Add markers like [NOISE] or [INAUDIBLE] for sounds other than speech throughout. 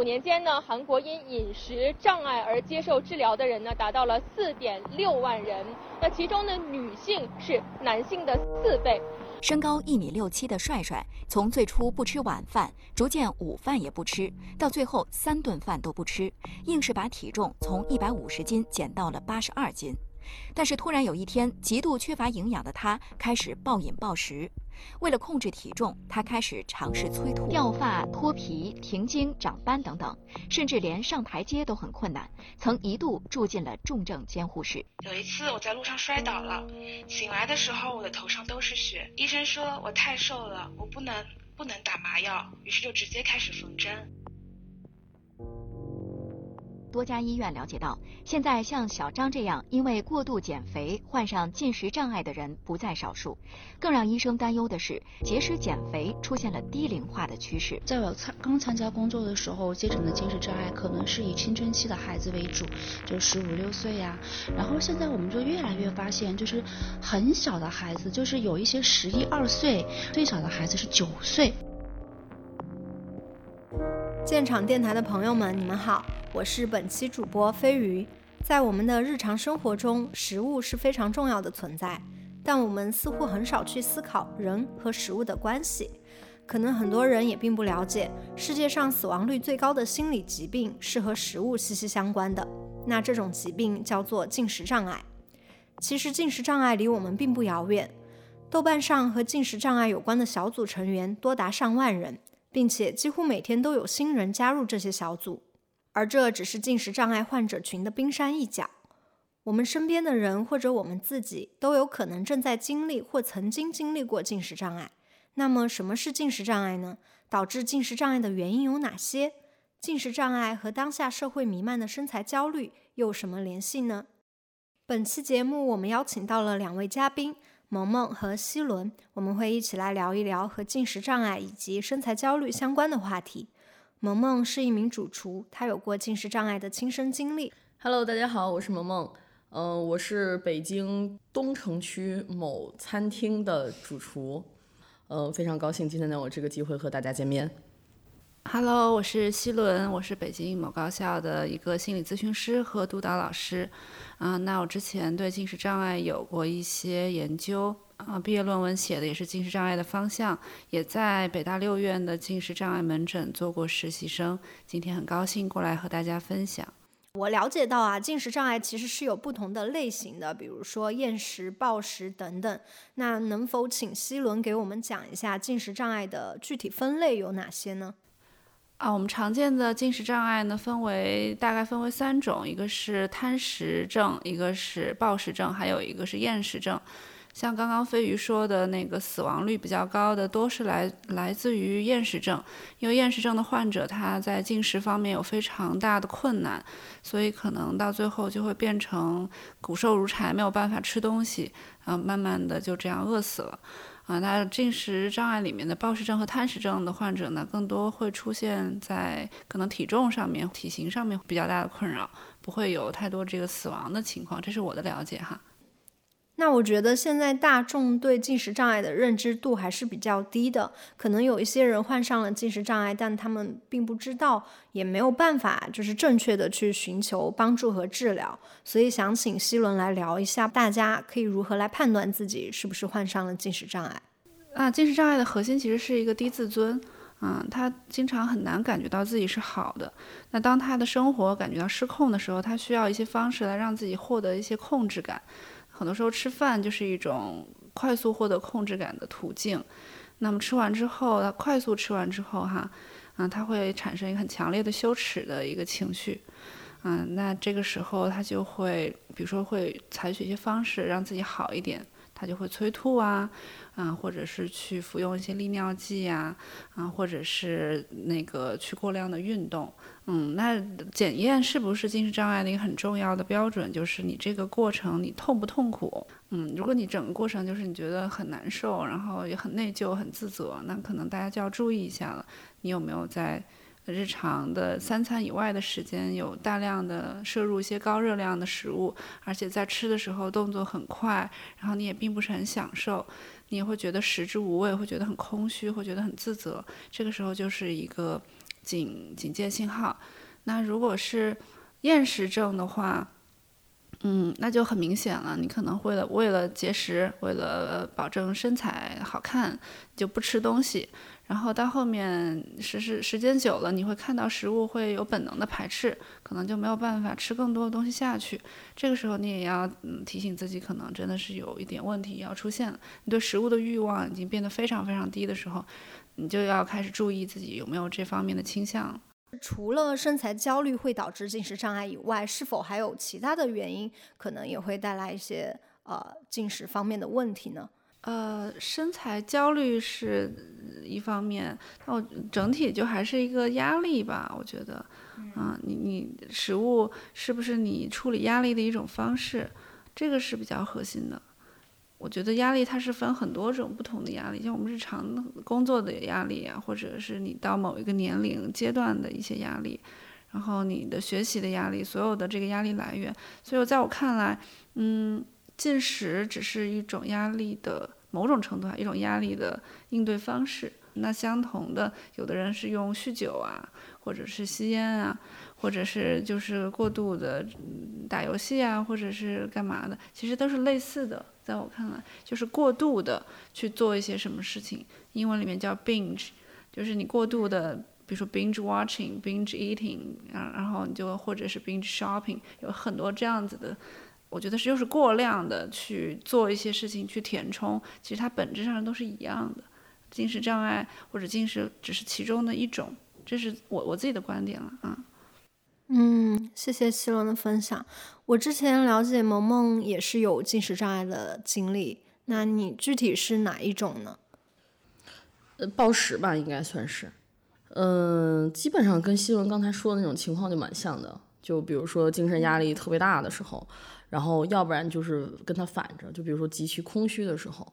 五年间呢，韩国因饮食障碍而接受治疗的人呢，达到了四点六万人。那其中呢，女性是男性的四倍。身高一米六七的帅帅，从最初不吃晚饭，逐渐午饭也不吃，到最后三顿饭都不吃，硬是把体重从一百五十斤减到了八十二斤。但是突然有一天，极度缺乏营养的他开始暴饮暴食。为了控制体重，他开始尝试催吐、掉发、脱皮、停经、长斑等等，甚至连上台阶都很困难。曾一度住进了重症监护室。有一次我在路上摔倒了，醒来的时候我的头上都是血。医生说我太瘦了，我不能不能打麻药，于是就直接开始缝针。多家医院了解到，现在像小张这样因为过度减肥患上进食障碍的人不在少数。更让医生担忧的是，节食减肥出现了低龄化的趋势。在我参刚参加工作的时候，接诊的进食障碍可能是以青春期的孩子为主，就十五六岁呀。然后现在我们就越来越发现，就是很小的孩子，就是有一些十一二岁，最小的孩子是九岁。现场电台的朋友们，你们好。我是本期主播飞鱼。在我们的日常生活中，食物是非常重要的存在，但我们似乎很少去思考人和食物的关系。可能很多人也并不了解，世界上死亡率最高的心理疾病是和食物息息相关的。那这种疾病叫做进食障碍。其实进食障碍离我们并不遥远。豆瓣上和进食障碍有关的小组成员多达上万人，并且几乎每天都有新人加入这些小组。而这只是进食障碍患者群的冰山一角，我们身边的人或者我们自己都有可能正在经历或曾经经历过进食障碍。那么，什么是进食障碍呢？导致进食障碍的原因有哪些？进食障碍和当下社会弥漫的身材焦虑又有什么联系呢？本期节目我们邀请到了两位嘉宾，萌萌和希伦，我们会一起来聊一聊和进食障碍以及身材焦虑相关的话题。萌萌是一名主厨，她有过进食障碍的亲身经历。Hello，大家好，我是萌萌。嗯，我是北京东城区某餐厅的主厨。嗯，非常高兴今天能有这个机会和大家见面。Hello，我是西伦，我是北京某高校的一个心理咨询师和督导老师。啊，那我之前对进食障碍有过一些研究。啊，毕业论文写的也是进食障碍的方向，也在北大六院的进食障碍门诊做过实习生。今天很高兴过来和大家分享。我了解到啊，进食障碍其实是有不同的类型的，比如说厌食、暴食等等。那能否请西伦给我们讲一下进食障碍的具体分类有哪些呢？啊，我们常见的进食障碍呢，分为大概分为三种，一个是贪食症，一个是暴食症，还有一个是厌食症。像刚刚飞鱼说的那个死亡率比较高的，多是来来自于厌食症，因为厌食症的患者他在进食方面有非常大的困难，所以可能到最后就会变成骨瘦如柴，没有办法吃东西，啊，慢慢的就这样饿死了。啊，那进食障碍里面的暴食症和贪食症的患者呢，更多会出现在可能体重上面、体型上面比较大的困扰，不会有太多这个死亡的情况，这是我的了解哈。那我觉得现在大众对进食障碍的认知度还是比较低的，可能有一些人患上了进食障碍，但他们并不知道，也没有办法就是正确的去寻求帮助和治疗。所以想请希伦来聊一下，大家可以如何来判断自己是不是患上了进食障碍？啊，进食障碍的核心其实是一个低自尊，嗯，他经常很难感觉到自己是好的。那当他的生活感觉到失控的时候，他需要一些方式来让自己获得一些控制感。很多时候吃饭就是一种快速获得控制感的途径，那么吃完之后，他快速吃完之后，哈，啊，他会产生一个很强烈的羞耻的一个情绪，啊，那这个时候他就会，比如说会采取一些方式让自己好一点，他就会催吐啊，啊，或者是去服用一些利尿剂呀，啊，或者是那个去过量的运动。嗯，那检验是不是进食障碍的一个很重要的标准，就是你这个过程你痛不痛苦？嗯，如果你整个过程就是你觉得很难受，然后也很内疚、很自责，那可能大家就要注意一下了。你有没有在日常的三餐以外的时间有大量的摄入一些高热量的食物，而且在吃的时候动作很快，然后你也并不是很享受，你也会觉得食之无味，会觉得很空虚，会觉得很自责。这个时候就是一个。警警戒信号。那如果是厌食症的话，嗯，那就很明显了。你可能为了为了节食，为了保证身材好看，就不吃东西。然后到后面时时时间久了，你会看到食物会有本能的排斥，可能就没有办法吃更多的东西下去。这个时候你也要嗯提醒自己，可能真的是有一点问题要出现了。你对食物的欲望已经变得非常非常低的时候，你就要开始注意自己有没有这方面的倾向。除了身材焦虑会导致进食障碍以外，是否还有其他的原因，可能也会带来一些呃进食方面的问题呢？呃，身材焦虑是一方面，那我整体就还是一个压力吧。我觉得，啊，你你食物是不是你处理压力的一种方式？这个是比较核心的。我觉得压力它是分很多种不同的压力，像我们日常工作的压力啊，或者是你到某一个年龄阶段的一些压力，然后你的学习的压力，所有的这个压力来源。所以在我看来，嗯，进食只是一种压力的某种程度上一种压力的应对方式。那相同的，有的人是用酗酒啊，或者是吸烟啊，或者是就是过度的打游戏啊，或者是干嘛的，其实都是类似的。在我看来，就是过度的去做一些什么事情，英文里面叫 binge，就是你过度的，比如说 binge watching、binge eating，然然后你就或者是 binge shopping，有很多这样子的，我觉得是又是过量的去做一些事情去填充，其实它本质上都是一样的，进食障碍或者进食只是其中的一种，这是我我自己的观点了啊。嗯，谢谢七龙的分享。我之前了解萌萌也是有进食障碍的经历，那你具体是哪一种呢？呃，暴食吧，应该算是。嗯，基本上跟希文刚才说的那种情况就蛮像的。就比如说精神压力特别大的时候，然后要不然就是跟他反着，就比如说极其空虚的时候，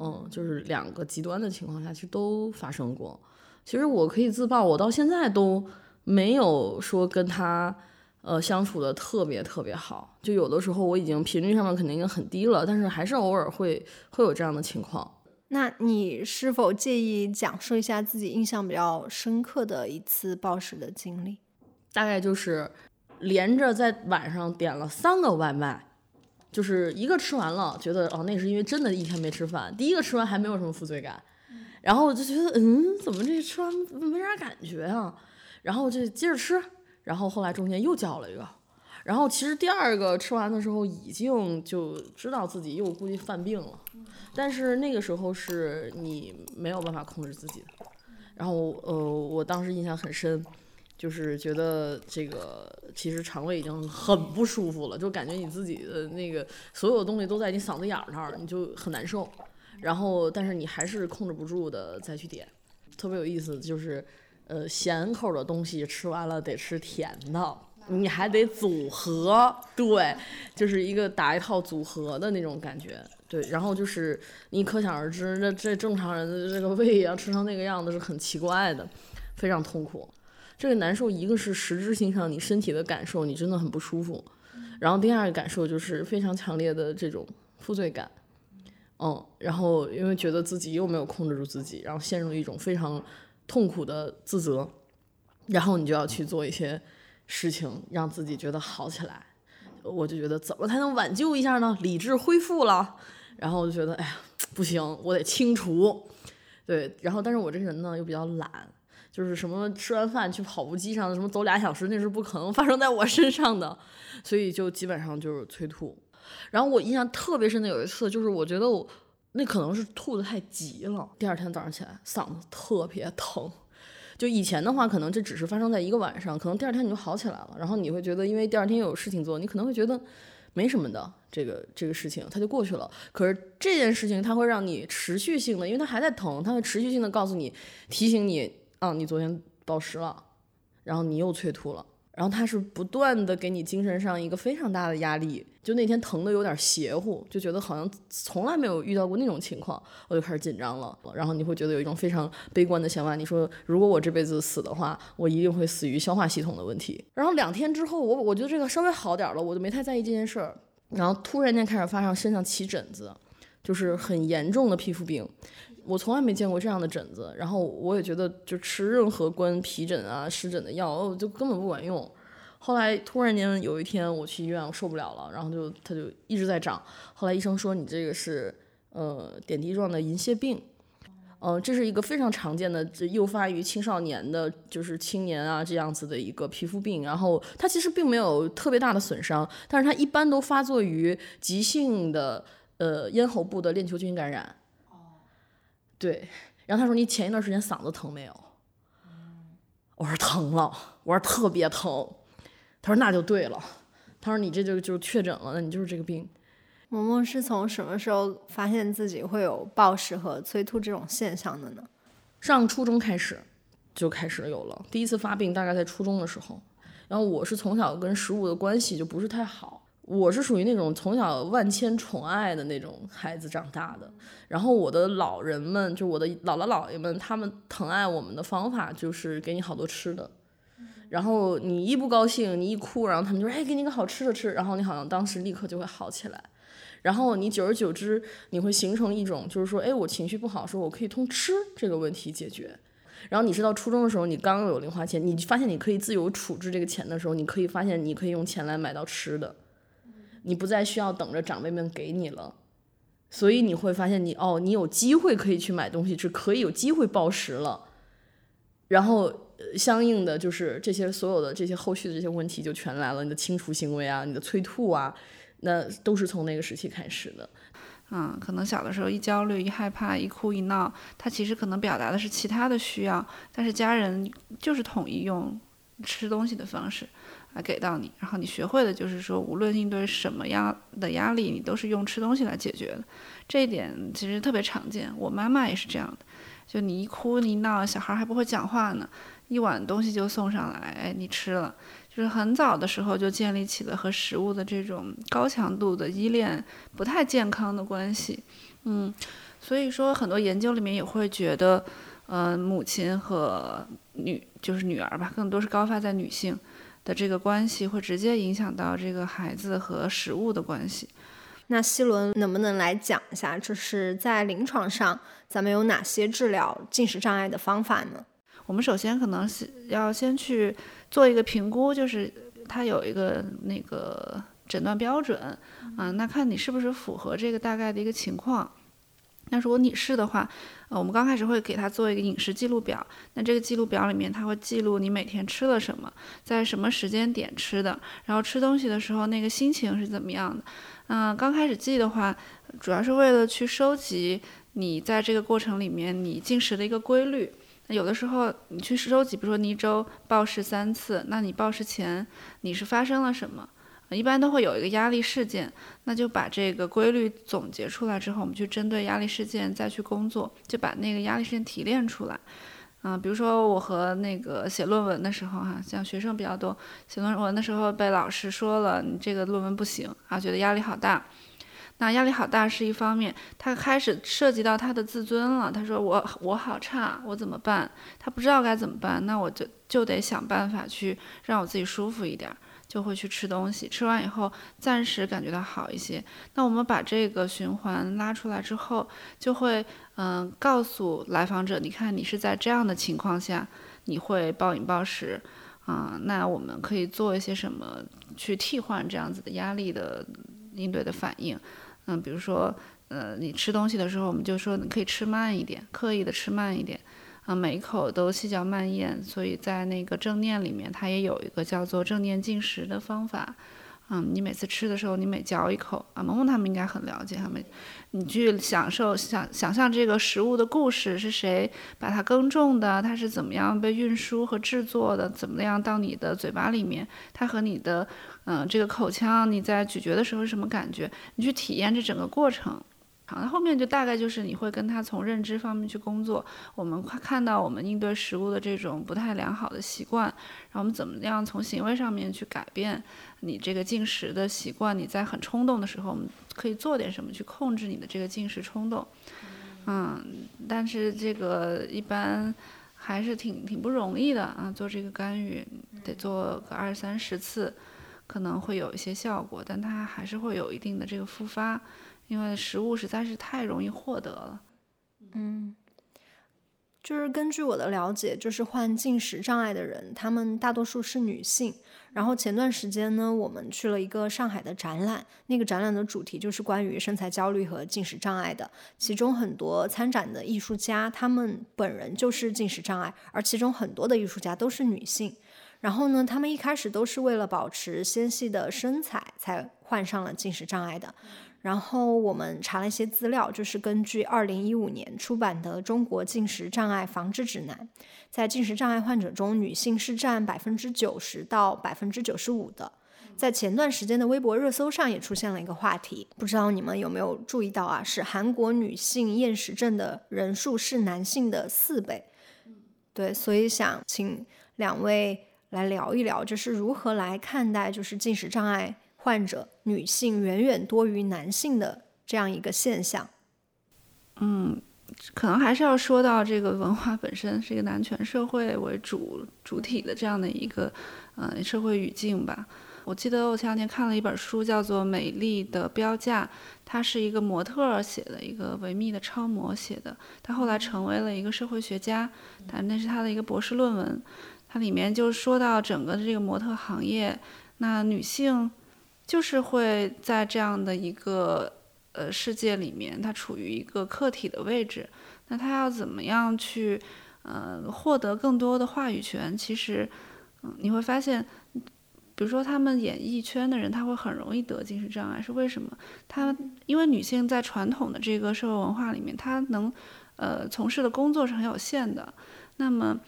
嗯，就是两个极端的情况下，其实都发生过。其实我可以自曝，我到现在都。没有说跟他，呃，相处的特别特别好，就有的时候我已经频率上面肯定已经很低了，但是还是偶尔会会有这样的情况。那你是否介意讲述一下自己印象比较深刻的一次暴食的经历？大概就是连着在晚上点了三个外卖，就是一个吃完了，觉得哦，那是因为真的一天没吃饭，第一个吃完还没有什么负罪感，然后我就觉得嗯，怎么这吃完没啥感觉啊？然后我就接着吃，然后后来中间又叫了一个，然后其实第二个吃完的时候已经就知道自己又估计犯病了，但是那个时候是你没有办法控制自己的。然后呃，我当时印象很深，就是觉得这个其实肠胃已经很不舒服了，就感觉你自己的那个所有东西都在你嗓子眼儿那儿，你就很难受。然后但是你还是控制不住的再去点，特别有意思就是。呃，咸口的东西吃完了得吃甜的，你还得组合，对，就是一个打一套组合的那种感觉，对。然后就是你可想而知，那这正常人的这个胃要吃成那个样子是很奇怪的，非常痛苦。这个难受，一个是实质性上你身体的感受，你真的很不舒服。然后第二个感受就是非常强烈的这种负罪感，嗯，然后因为觉得自己又没有控制住自己，然后陷入一种非常。痛苦的自责，然后你就要去做一些事情，让自己觉得好起来。我就觉得怎么才能挽救一下呢？理智恢复了，然后我就觉得，哎呀，不行，我得清除。对，然后但是我这人呢又比较懒，就是什么吃完饭去跑步机上什么走俩小时，那是不可能 [LAUGHS] 发生在我身上的，所以就基本上就是催吐。然后我印象特别深的有一次，就是我觉得我。那可能是吐的太急了，第二天早上起来嗓子特别疼。就以前的话，可能这只是发生在一个晚上，可能第二天你就好起来了。然后你会觉得，因为第二天有事情做，你可能会觉得没什么的，这个这个事情它就过去了。可是这件事情它会让你持续性的，因为它还在疼，它会持续性的告诉你，提醒你啊，你昨天暴食了，然后你又催吐了。然后它是不断的给你精神上一个非常大的压力，就那天疼的有点邪乎，就觉得好像从来没有遇到过那种情况，我就开始紧张了。然后你会觉得有一种非常悲观的想法，你说如果我这辈子死的话，我一定会死于消化系统的问题。然后两天之后，我我觉得这个稍微好点了，我就没太在意这件事儿。然后突然间开始发上身上起疹子，就是很严重的皮肤病。我从来没见过这样的疹子，然后我也觉得就吃任何关皮疹啊、湿疹的药哦，就根本不管用。后来突然间有一天我去医院，我受不了了，然后就它就一直在长。后来医生说你这个是呃点滴状的银屑病，呃这是一个非常常见的，这诱发于青少年的，就是青年啊这样子的一个皮肤病。然后它其实并没有特别大的损伤，但是它一般都发作于急性的呃咽喉部的链球菌感染。对，然后他说你前一段时间嗓子疼没有？我说疼了，我说特别疼。他说那就对了，他说你这就就确诊了，那你就是这个病。萌萌是从什么时候发现自己会有暴食和催吐这种现象的呢？上初中开始就开始有了，第一次发病大概在初中的时候。然后我是从小跟食物的关系就不是太好，我是属于那种从小万千宠爱的那种孩子长大的。然后我的老人们，就我的姥姥姥爷们，他们疼爱我们的方法就是给你好多吃的。然后你一不高兴，你一哭，然后他们就说：“哎，给你个好吃的吃。”然后你好像当时立刻就会好起来。然后你久而久之，你会形成一种就是说：“哎，我情绪不好，说我可以通吃这个问题解决。”然后你知道初中的时候，你刚有零花钱，你发现你可以自由处置这个钱的时候，你可以发现你可以用钱来买到吃的，你不再需要等着长辈们给你了。所以你会发现你哦，你有机会可以去买东西吃，可以有机会暴食了。然后。相应的就是这些所有的这些后续的这些问题就全来了，你的清除行为啊，你的催吐啊，那都是从那个时期开始的。嗯，可能小的时候一焦虑、一害怕、一哭一闹，他其实可能表达的是其他的需要，但是家人就是统一用吃东西的方式来给到你，然后你学会的就是说，无论应对什么样的压力，你都是用吃东西来解决的。这一点其实特别常见，我妈妈也是这样的，就你一哭你一闹，小孩还不会讲话呢。一碗东西就送上来，哎，你吃了，就是很早的时候就建立起了和食物的这种高强度的依恋，不太健康的关系，嗯，所以说很多研究里面也会觉得，嗯，母亲和女就是女儿吧，更多是高发在女性的这个关系，会直接影响到这个孩子和食物的关系。那希伦能不能来讲一下，就是在临床上咱们有哪些治疗进食障碍的方法呢？我们首先可能是要先去做一个评估，就是它有一个那个诊断标准啊，那看你是不是符合这个大概的一个情况。那如果你是的话，呃，我们刚开始会给他做一个饮食记录表，那这个记录表里面他会记录你每天吃了什么，在什么时间点吃的，然后吃东西的时候那个心情是怎么样的。嗯，刚开始记的话，主要是为了去收集你在这个过程里面你进食的一个规律。那有的时候你去收集，比如说你一周暴食三次，那你暴食前你是发生了什么？一般都会有一个压力事件，那就把这个规律总结出来之后，我们去针对压力事件再去工作，就把那个压力事件提炼出来。啊，比如说我和那个写论文的时候，哈，像学生比较多，写论文的时候被老师说了，你这个论文不行啊，觉得压力好大。那压力好大是一方面，他开始涉及到他的自尊了。他说我我好差，我怎么办？他不知道该怎么办，那我就就得想办法去让我自己舒服一点，就会去吃东西。吃完以后暂时感觉到好一些。那我们把这个循环拉出来之后，就会嗯告诉来访者，你看你是在这样的情况下，你会暴饮暴食啊，那我们可以做一些什么去替换这样子的压力的应对的反应。嗯，比如说，呃，你吃东西的时候，我们就说你可以吃慢一点，刻意的吃慢一点，啊，每一口都细嚼慢咽。所以在那个正念里面，它也有一个叫做正念进食的方法。嗯，你每次吃的时候，你每嚼一口，啊，萌萌他们应该很了解，他们，你去享受想想象这个食物的故事是谁把它耕种的，它是怎么样被运输和制作的，怎么样到你的嘴巴里面，它和你的。嗯，这个口腔你在咀嚼的时候是什么感觉？你去体验这整个过程，好，那后面就大概就是你会跟他从认知方面去工作。我们看到我们应对食物的这种不太良好的习惯，然后我们怎么样从行为上面去改变你这个进食的习惯？你在很冲动的时候，我们可以做点什么去控制你的这个进食冲动？嗯，但是这个一般还是挺挺不容易的啊，做这个干预得做个二三十次。可能会有一些效果，但它还是会有一定的这个复发，因为食物实在是太容易获得了。嗯，就是根据我的了解，就是患进食障碍的人，他们大多数是女性。然后前段时间呢，我们去了一个上海的展览，那个展览的主题就是关于身材焦虑和进食障碍的。其中很多参展的艺术家，他们本人就是进食障碍，而其中很多的艺术家都是女性。然后呢，他们一开始都是为了保持纤细的身材才患上了进食障碍的。然后我们查了一些资料，就是根据二零一五年出版的《中国进食障碍防治指南》，在进食障碍患者中，女性是占百分之九十到百分之九十五的。在前段时间的微博热搜上也出现了一个话题，不知道你们有没有注意到啊？是韩国女性厌食症的人数是男性的四倍。对，所以想请两位来聊一聊，就是如何来看待就是进食障碍。患者女性远远多于男性的这样一个现象，嗯，可能还是要说到这个文化本身是一个男权社会为主主体的这样的一个呃社会语境吧。我记得我前两天看了一本书，叫做《美丽的标价》，它是一个模特写的一个维密的超模写的，他后来成为了一个社会学家，但那是他的一个博士论文。它里面就说到整个的这个模特行业，那女性。就是会在这样的一个呃世界里面，他处于一个客体的位置。那他要怎么样去呃获得更多的话语权？其实，嗯，你会发现，比如说他们演艺圈的人，他会很容易得精神障碍，是为什么？他因为女性在传统的这个社会文化里面，她能呃从事的工作是很有限的。那么。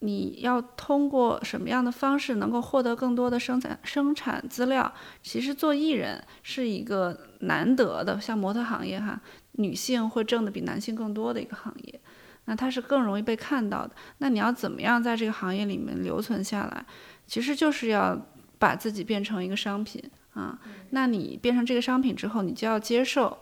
你要通过什么样的方式能够获得更多的生产生产资料？其实做艺人是一个难得的，像模特行业哈，女性会挣的比男性更多的一个行业，那它是更容易被看到的。那你要怎么样在这个行业里面留存下来？其实就是要把自己变成一个商品啊。那你变成这个商品之后，你就要接受。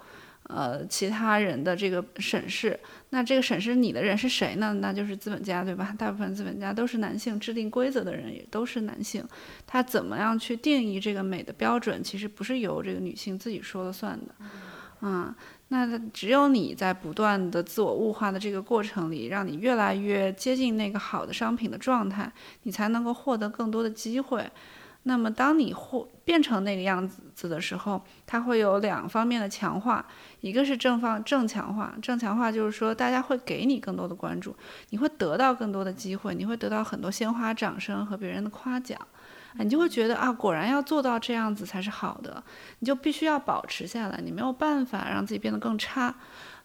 呃，其他人的这个审视，那这个审视你的人是谁呢？那就是资本家，对吧？大部分资本家都是男性，制定规则的人也都是男性。他怎么样去定义这个美的标准，其实不是由这个女性自己说了算的。啊，那只有你在不断的自我物化的这个过程里，让你越来越接近那个好的商品的状态，你才能够获得更多的机会。那么，当你或变成那个样子的时候，它会有两方面的强化，一个是正方正强化，正强化就是说大家会给你更多的关注，你会得到更多的机会，你会得到很多鲜花掌声和别人的夸奖，啊你就会觉得啊，果然要做到这样子才是好的，你就必须要保持下来，你没有办法让自己变得更差。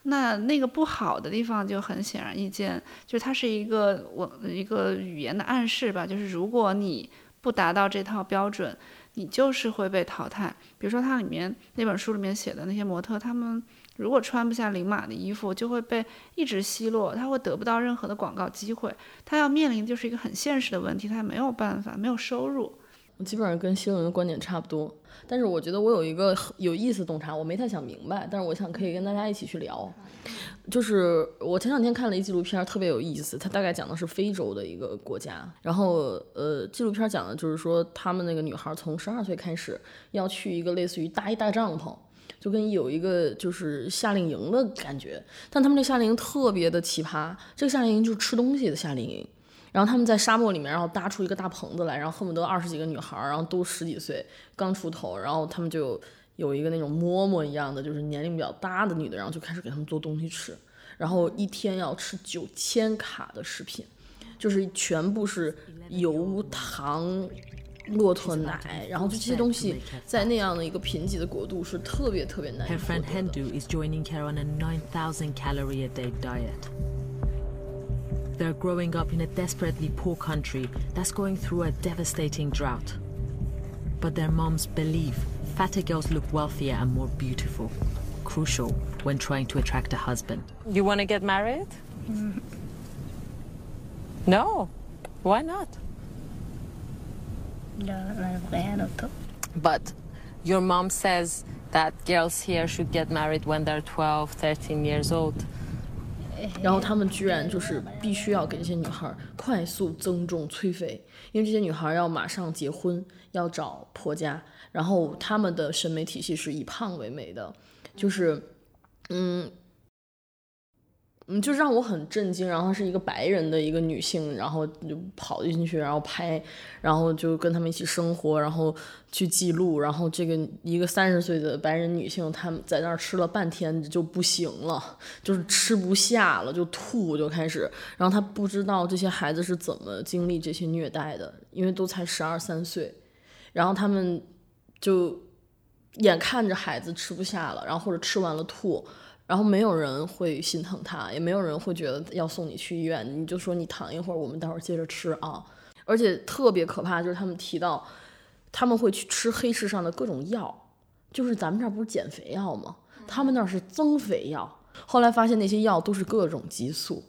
那那个不好的地方就很显而易见，就是它是一个我一个语言的暗示吧，就是如果你。不达到这套标准，你就是会被淘汰。比如说，它里面那本书里面写的那些模特，他们如果穿不下零码的衣服，就会被一直奚落，他会得不到任何的广告机会。他要面临就是一个很现实的问题，他没有办法，没有收入。我基本上跟希伦的观点差不多，但是我觉得我有一个有意思洞察，我没太想明白，但是我想可以跟大家一起去聊。就是我前两天看了一纪录片，特别有意思，它大概讲的是非洲的一个国家，然后呃，纪录片讲的就是说他们那个女孩从十二岁开始要去一个类似于搭一大帐篷，就跟有一个就是夏令营的感觉，但他们这夏令营特别的奇葩，这个夏令营就是吃东西的夏令营。然后他们在沙漠里面，然后搭出一个大棚子来，然后恨不得二十几个女孩儿，然后都十几岁，刚出头，然后他们就有一个那种嬷嬷一样的，就是年龄比较大的女的，然后就开始给他们做东西吃，然后一天要吃九千卡的食品，就是全部是油糖、骆驼奶，然后就这些东西在那样的一个贫瘠的国度是特别特别难获得。They're growing up in a desperately poor country that's going through a devastating drought. But their moms believe fatter girls look wealthier and more beautiful, crucial when trying to attract a husband. You want to get married? No. Why not? But your mom says that girls here should get married when they're 12, 13 years old. 然后他们居然就是必须要给这些女孩快速增重催肥，因为这些女孩要马上结婚，要找婆家，然后他们的审美体系是以胖为美的，就是，嗯，嗯，就让我很震惊。然后是一个白人的一个女性，然后就跑进去，然后拍，然后就跟他们一起生活，然后去记录。然后这个一个三十岁的白人女性，她们在那儿吃了半天就不行了，就是吃不下了，就吐就开始。然后她不知道这些孩子是怎么经历这些虐待的，因为都才十二三岁。然后他们就眼看着孩子吃不下了，然后或者吃完了吐，然后没有人会心疼他，也没有人会觉得要送你去医院，你就说你躺一会儿，我们待会儿接着吃啊。而且特别可怕，就是他们提到他们会去吃黑市上的各种药，就是咱们这儿不是减肥药吗？他们那儿是增肥药。后来发现那些药都是各种激素，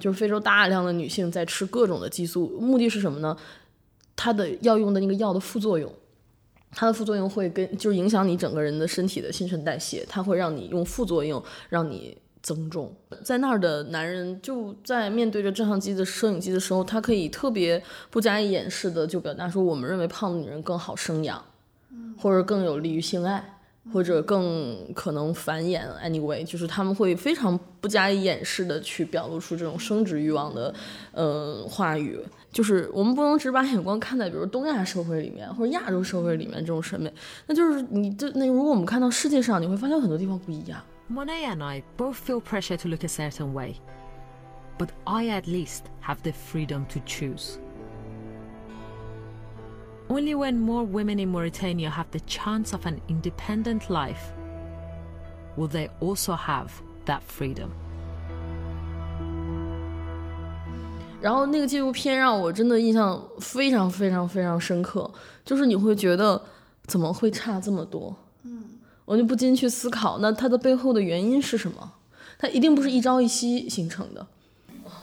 就是非洲大量的女性在吃各种的激素，目的是什么呢？它的药用的那个药的副作用，它的副作用会跟就是影响你整个人的身体的新陈代谢，它会让你用副作用让你增重。在那儿的男人就在面对着照相机的摄影机的时候，他可以特别不加以掩饰的就表达说，我们认为胖的女人更好生养，或者更有利于性爱。或者更可能繁衍，anyway，就是他们会非常不加以掩饰的去表露出这种生殖欲望的，呃，话语。就是我们不能只把眼光看在比如东亚社会里面或者亚洲社会里面这种审美，那就是你这那如果我们看到世界上，你会发现很多地方不一样。Monet and I both feel pressure to look a certain way, but I at least have the freedom to choose. Only when more women in Mauritania have the chance of an independent life will they also have that freedom. 然后那个纪录片让我真的印象非常非常非常深刻，就是你会觉得怎么会差这么多？嗯，我就不禁去思考，那它的背后的原因是什么？它一定不是一朝一夕形成的。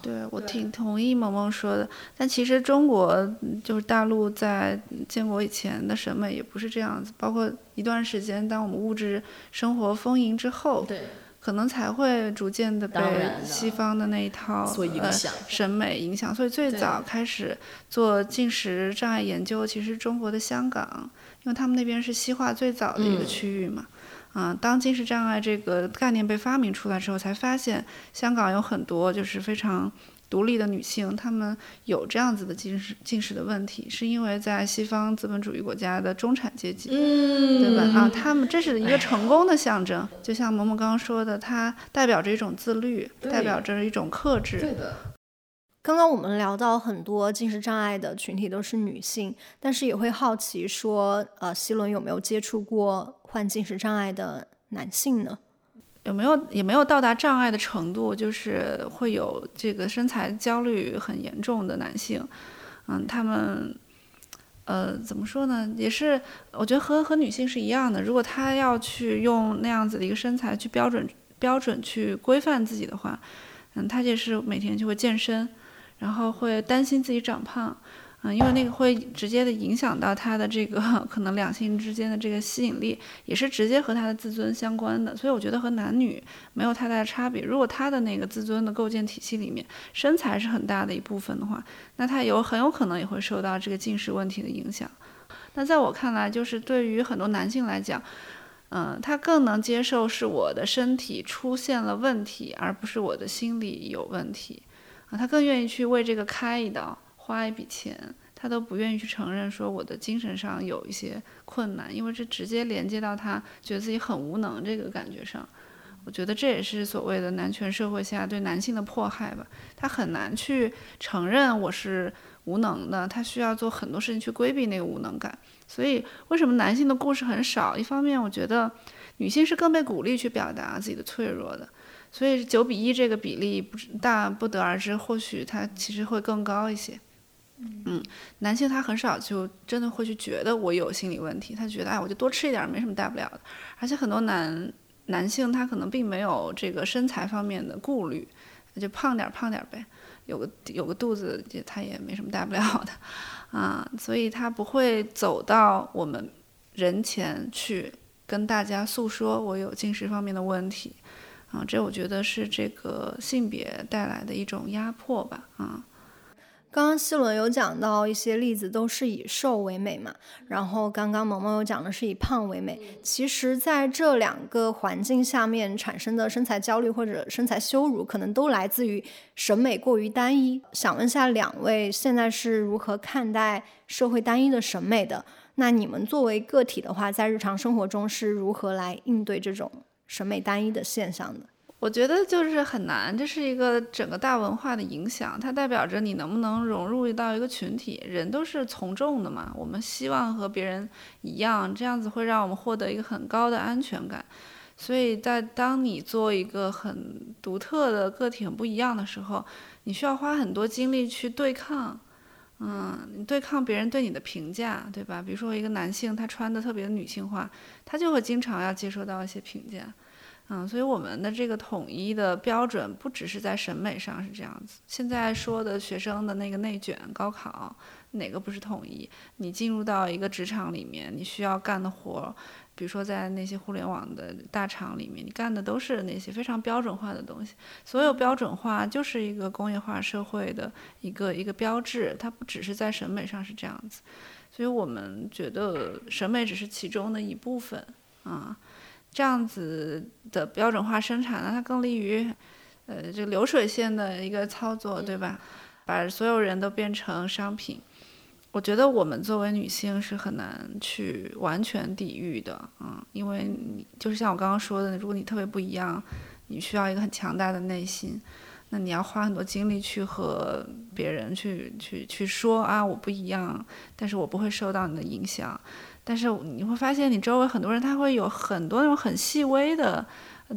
对，我挺同意萌萌说的。但其实中国就是大陆在建国以前的审美也不是这样子，包括一段时间，当我们物质生活丰盈之后，对，可能才会逐渐的被西方的那一套呃审美影响。所以最早开始做进食障碍研究，其实中国的香港，因为他们那边是西化最早的一个区域嘛。啊，当近视障碍这个概念被发明出来之后，才发现香港有很多就是非常独立的女性，她们有这样子的近视近视的问题，是因为在西方资本主义国家的中产阶级，嗯对吧？啊，她们这是一个成功的象征，就像萌萌刚刚说的，它代表着一种自律，代表着一种克制。对的。刚刚我们聊到很多近视障碍的群体都是女性，但是也会好奇说，呃，希伦有没有接触过患进食障碍的男性呢？有没有也没有到达障碍的程度，就是会有这个身材焦虑很严重的男性，嗯，他们，呃，怎么说呢？也是我觉得和和女性是一样的，如果他要去用那样子的一个身材去标准标准去规范自己的话，嗯，他就是每天就会健身。然后会担心自己长胖，嗯，因为那个会直接的影响到他的这个可能两性之间的这个吸引力，也是直接和他的自尊相关的。所以我觉得和男女没有太大的差别。如果他的那个自尊的构建体系里面，身材是很大的一部分的话，那他有很有可能也会受到这个近视问题的影响。那在我看来，就是对于很多男性来讲，嗯，他更能接受是我的身体出现了问题，而不是我的心理有问题。啊，他更愿意去为这个开一刀，花一笔钱，他都不愿意去承认说我的精神上有一些困难，因为这直接连接到他觉得自己很无能这个感觉上。我觉得这也是所谓的男权社会下对男性的迫害吧。他很难去承认我是无能的，他需要做很多事情去规避那个无能感。所以为什么男性的故事很少？一方面，我觉得女性是更被鼓励去表达自己的脆弱的。所以九比一这个比例不大不得而知，或许他其实会更高一些。嗯，男性他很少就真的会去觉得我有心理问题，他觉得哎我就多吃一点没什么大不了的。而且很多男男性他可能并没有这个身材方面的顾虑，就胖点胖点呗，有个有个肚子也他也没什么大不了的啊，所以他不会走到我们人前去跟大家诉说我有进食方面的问题。啊，这我觉得是这个性别带来的一种压迫吧。啊，刚刚西伦有讲到一些例子，都是以瘦为美嘛。然后刚刚萌萌有讲的是以胖为美。其实，在这两个环境下面产生的身材焦虑或者身材羞辱，可能都来自于审美过于单一。想问下两位，现在是如何看待社会单一的审美的？那你们作为个体的话，在日常生活中是如何来应对这种审美单一的现象的？我觉得就是很难，这是一个整个大文化的影响，它代表着你能不能融入到一个群体。人都是从众的嘛，我们希望和别人一样，这样子会让我们获得一个很高的安全感。所以在当你做一个很独特的个体、很不一样的时候，你需要花很多精力去对抗，嗯，你对抗别人对你的评价，对吧？比如说一个男性，他穿的特别女性化，他就会经常要接受到一些评价。嗯，所以我们的这个统一的标准不只是在审美上是这样子。现在说的学生的那个内卷高考，哪个不是统一？你进入到一个职场里面，你需要干的活，比如说在那些互联网的大厂里面，你干的都是那些非常标准化的东西。所有标准化就是一个工业化社会的一个一个标志，它不只是在审美上是这样子。所以我们觉得审美只是其中的一部分啊。这样子的标准化生产呢，它更利于，呃，这个流水线的一个操作，对吧？把所有人都变成商品，我觉得我们作为女性是很难去完全抵御的，嗯，因为你就是像我刚刚说的，如果你特别不一样，你需要一个很强大的内心，那你要花很多精力去和别人去去去说啊，我不一样，但是我不会受到你的影响。但是你会发现，你周围很多人他会有很多那种很细微的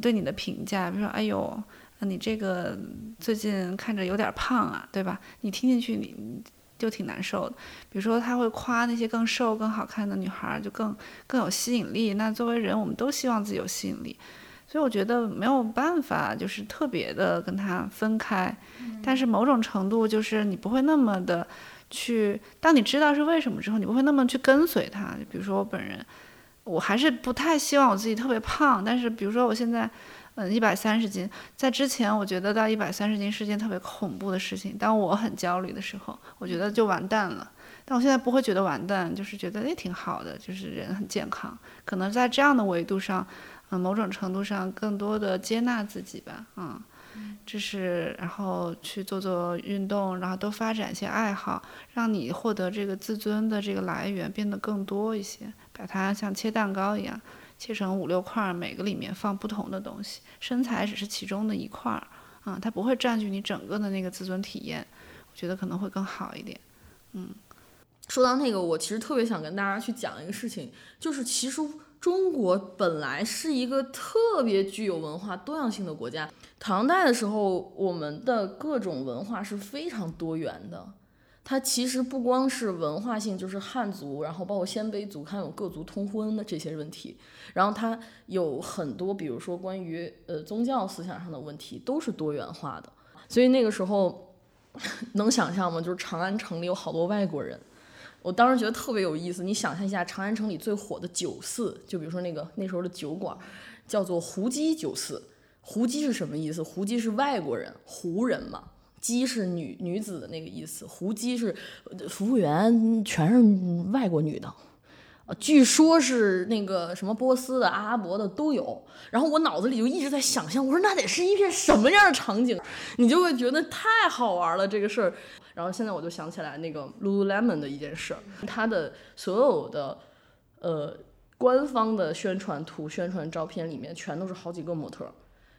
对你的评价，比如说，哎呦，你这个最近看着有点胖啊，对吧？你听进去你就挺难受的。比如说，他会夸那些更瘦、更好看的女孩，就更更有吸引力。那作为人，我们都希望自己有吸引力，所以我觉得没有办法，就是特别的跟他分开。但是某种程度，就是你不会那么的。去，当你知道是为什么之后，你不会那么去跟随他。比如说我本人，我还是不太希望我自己特别胖。但是比如说我现在，嗯，一百三十斤，在之前我觉得到一百三十斤是件特别恐怖的事情。当我很焦虑的时候，我觉得就完蛋了。但我现在不会觉得完蛋，就是觉得诶挺好的，就是人很健康。可能在这样的维度上，嗯，某种程度上更多的接纳自己吧，嗯。这是，然后去做做运动，然后多发展一些爱好，让你获得这个自尊的这个来源变得更多一些。把它像切蛋糕一样，切成五六块，每个里面放不同的东西。身材只是其中的一块儿，啊，它不会占据你整个的那个自尊体验。我觉得可能会更好一点。嗯，说到那个，我其实特别想跟大家去讲一个事情，就是其实。中国本来是一个特别具有文化多样性的国家。唐代的时候，我们的各种文化是非常多元的。它其实不光是文化性，就是汉族，然后包括鲜卑族，还有各族通婚的这些问题。然后它有很多，比如说关于呃宗教思想上的问题，都是多元化的。所以那个时候，[LAUGHS] 能想象吗？就是长安城里有好多外国人。我当时觉得特别有意思，你想象一下，长安城里最火的酒肆，就比如说那个那时候的酒馆，叫做胡姬酒肆。胡姬是什么意思？胡姬是外国人，胡人嘛。姬是女女子的那个意思。胡姬是服务员，全是外国女的。呃，据说是那个什么波斯的、阿拉伯的都有。然后我脑子里就一直在想象，我说那得是一片什么样的场景？你就会觉得太好玩了这个事儿。然后现在我就想起来那个 Lululemon 的一件事儿，它的所有的呃官方的宣传图、宣传照片里面全都是好几个模特，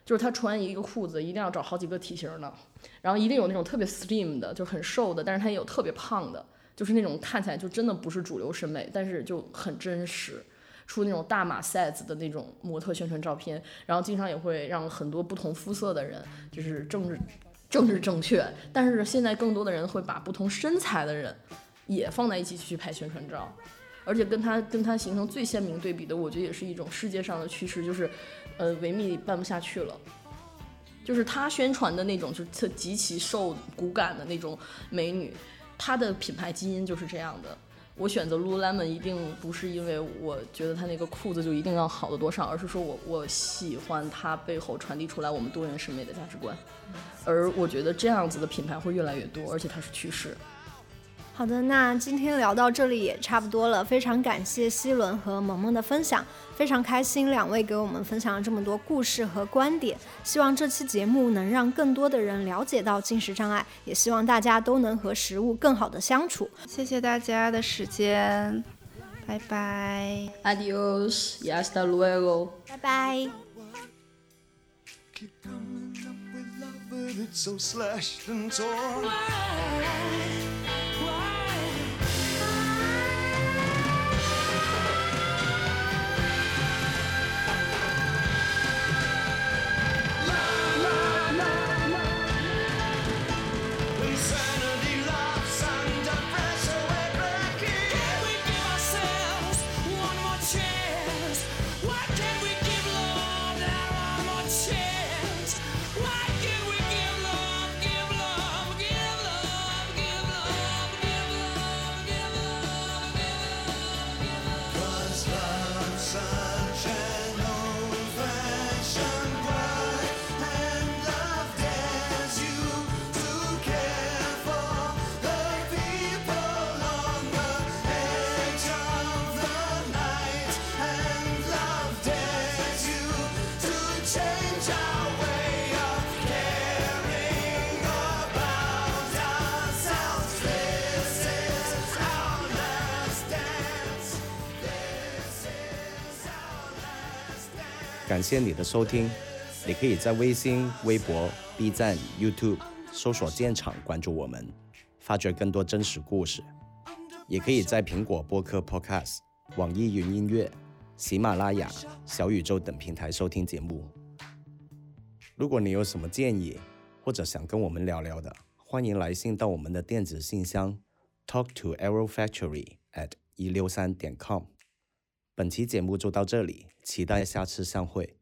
就是他穿一个裤子一定要找好几个体型的，然后一定有那种特别 slim 的，就很瘦的，但是他也有特别胖的。就是那种看起来就真的不是主流审美，但是就很真实，出那种大码 size 的那种模特宣传照片，然后经常也会让很多不同肤色的人，就是政治政治正确，但是现在更多的人会把不同身材的人也放在一起去拍宣传照，而且跟他跟他形成最鲜明对比的，我觉得也是一种世界上的趋势，就是呃维密办不下去了，就是他宣传的那种就是极其瘦骨感的那种美女。它的品牌基因就是这样的，我选择 Lululemon 一定不是因为我觉得它那个裤子就一定要好的多少，而是说我我喜欢它背后传递出来我们多元审美的价值观，而我觉得这样子的品牌会越来越多，而且它是趋势。好的，那今天聊到这里也差不多了，非常感谢希伦和萌萌的分享，非常开心两位给我们分享了这么多故事和观点，希望这期节目能让更多的人了解到进食障碍，也希望大家都能和食物更好的相处。谢谢大家的时间，拜拜，Adios y hasta luego，拜拜。感谢你的收听，你可以在微信、微博、B 站、YouTube 搜索“建厂”关注我们，发掘更多真实故事。也可以在苹果播客 Podcast、网易云音乐、喜马拉雅、小宇宙等平台收听节目。如果你有什么建议，或者想跟我们聊聊的，欢迎来信到我们的电子信箱 talk to arrow factory at 一六三点 com。本期节目就到这里，期待下次相会。